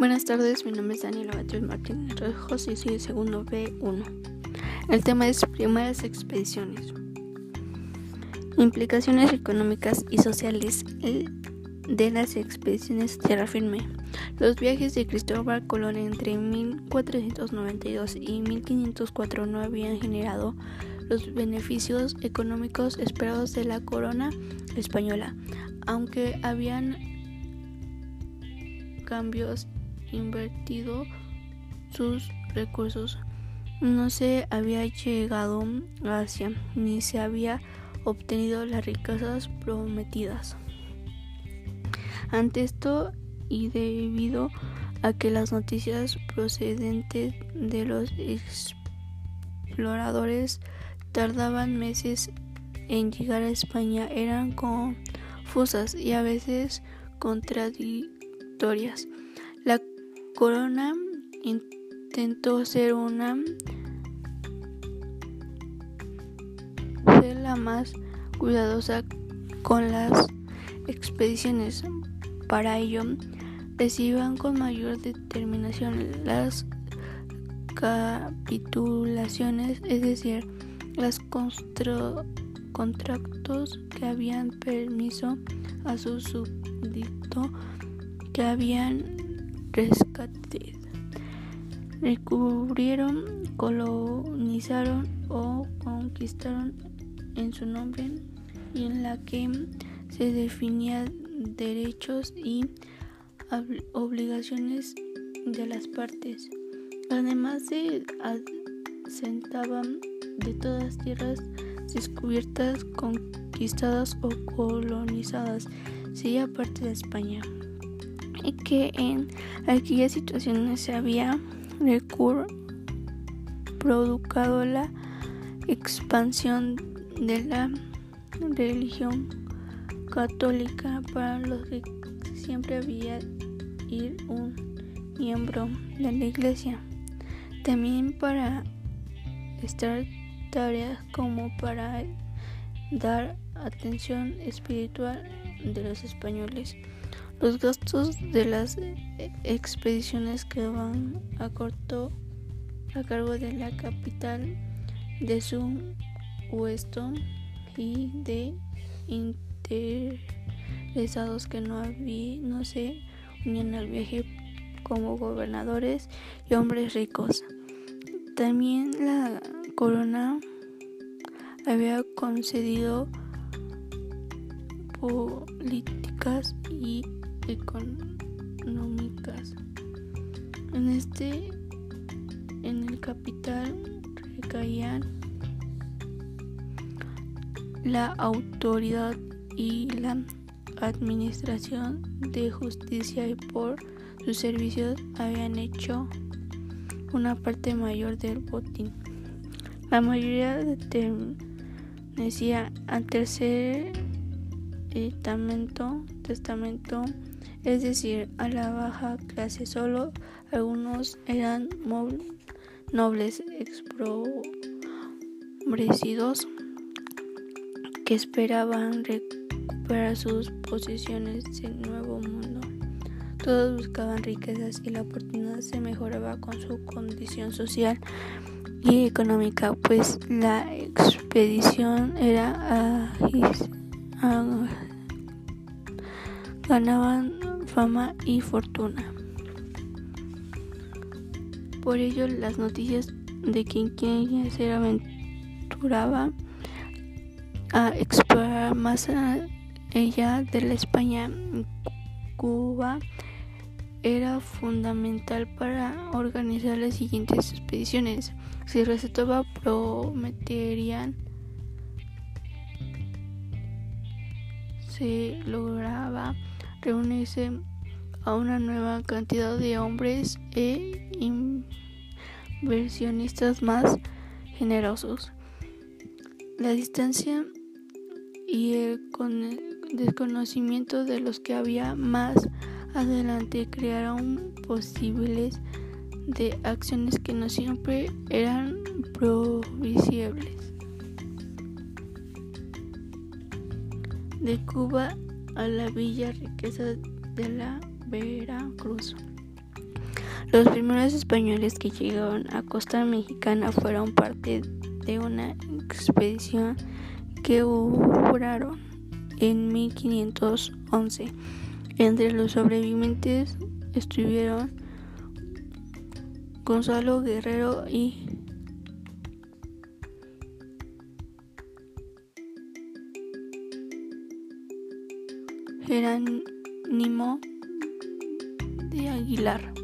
Buenas tardes, mi nombre es Daniela Beatriz Martínez Rejos y soy el segundo B1. El tema es primeras expediciones. Implicaciones económicas y sociales de las expediciones tierra firme. Los viajes de Cristóbal Colón entre 1492 y 1504 no habían generado los beneficios económicos esperados de la corona española, aunque habían cambios invertido sus recursos. No se había llegado a Asia ni se había obtenido las riquezas prometidas. Ante esto y debido a que las noticias procedentes de los exploradores tardaban meses en llegar a España eran confusas y a veces contradictorias. Corona intentó ser una ser la más cuidadosa con las expediciones. Para ello, recibían con mayor determinación las capitulaciones, es decir, los contratos que habían permiso a su súbdito que habían rescate, recubrieron, colonizaron o conquistaron en su nombre y en la que se definían derechos y obligaciones de las partes. Además se asentaban de todas tierras descubiertas, conquistadas o colonizadas, sería parte de España y que en aquellas situaciones se había producido la expansión de la religión católica. Para los que siempre había ir un miembro de la iglesia. También para estar tareas como para dar atención espiritual de los españoles los gastos de las expediciones quedaban a corto a cargo de la capital de su puesto y de interesados que no, había, no se unían al viaje como gobernadores y hombres ricos. También la corona había concedido políticas y económicas. En este, en el capital recaían la autoridad y la administración de justicia y por sus servicios habían hecho una parte mayor del botín. La mayoría decía al tercer testamento, testamento es decir, a la baja clase. Solo algunos eran nobles exprobrecidos que esperaban recuperar sus posiciones del nuevo mundo. Todos buscaban riquezas y la oportunidad se mejoraba con su condición social y económica, pues la expedición era ganaban fama y fortuna. Por ello, las noticias de quien se aventuraba a explorar más allá de la España, Cuba, era fundamental para organizar las siguientes expediciones. Si resultaba, prometerían se lograba reunirse a una nueva cantidad de hombres e inversionistas más generosos. La distancia y el, desconocimiento de los que había más adelante crearon posibles de acciones que no siempre eran provisibles. De Cuba a la Villa Riqueza de la Veracruz. Los primeros españoles que llegaron a costa mexicana fueron parte de una expedición que duraron en 1511. Entre los sobrevivientes estuvieron Gonzalo Guerrero y Jerónimo de Aguilar,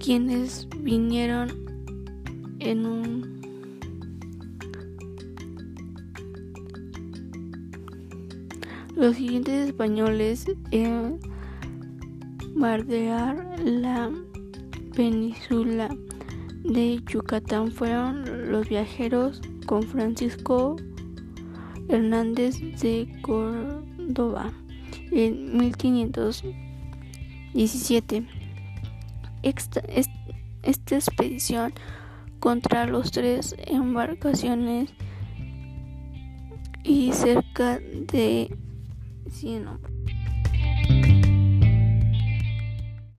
quienes vinieron en un los siguientes españoles en bardear la península de Yucatán fueron los viajeros con Francisco Hernández de Córdoba en 1517. Esta, esta expedición contra los tres embarcaciones y cerca de 100 hombres.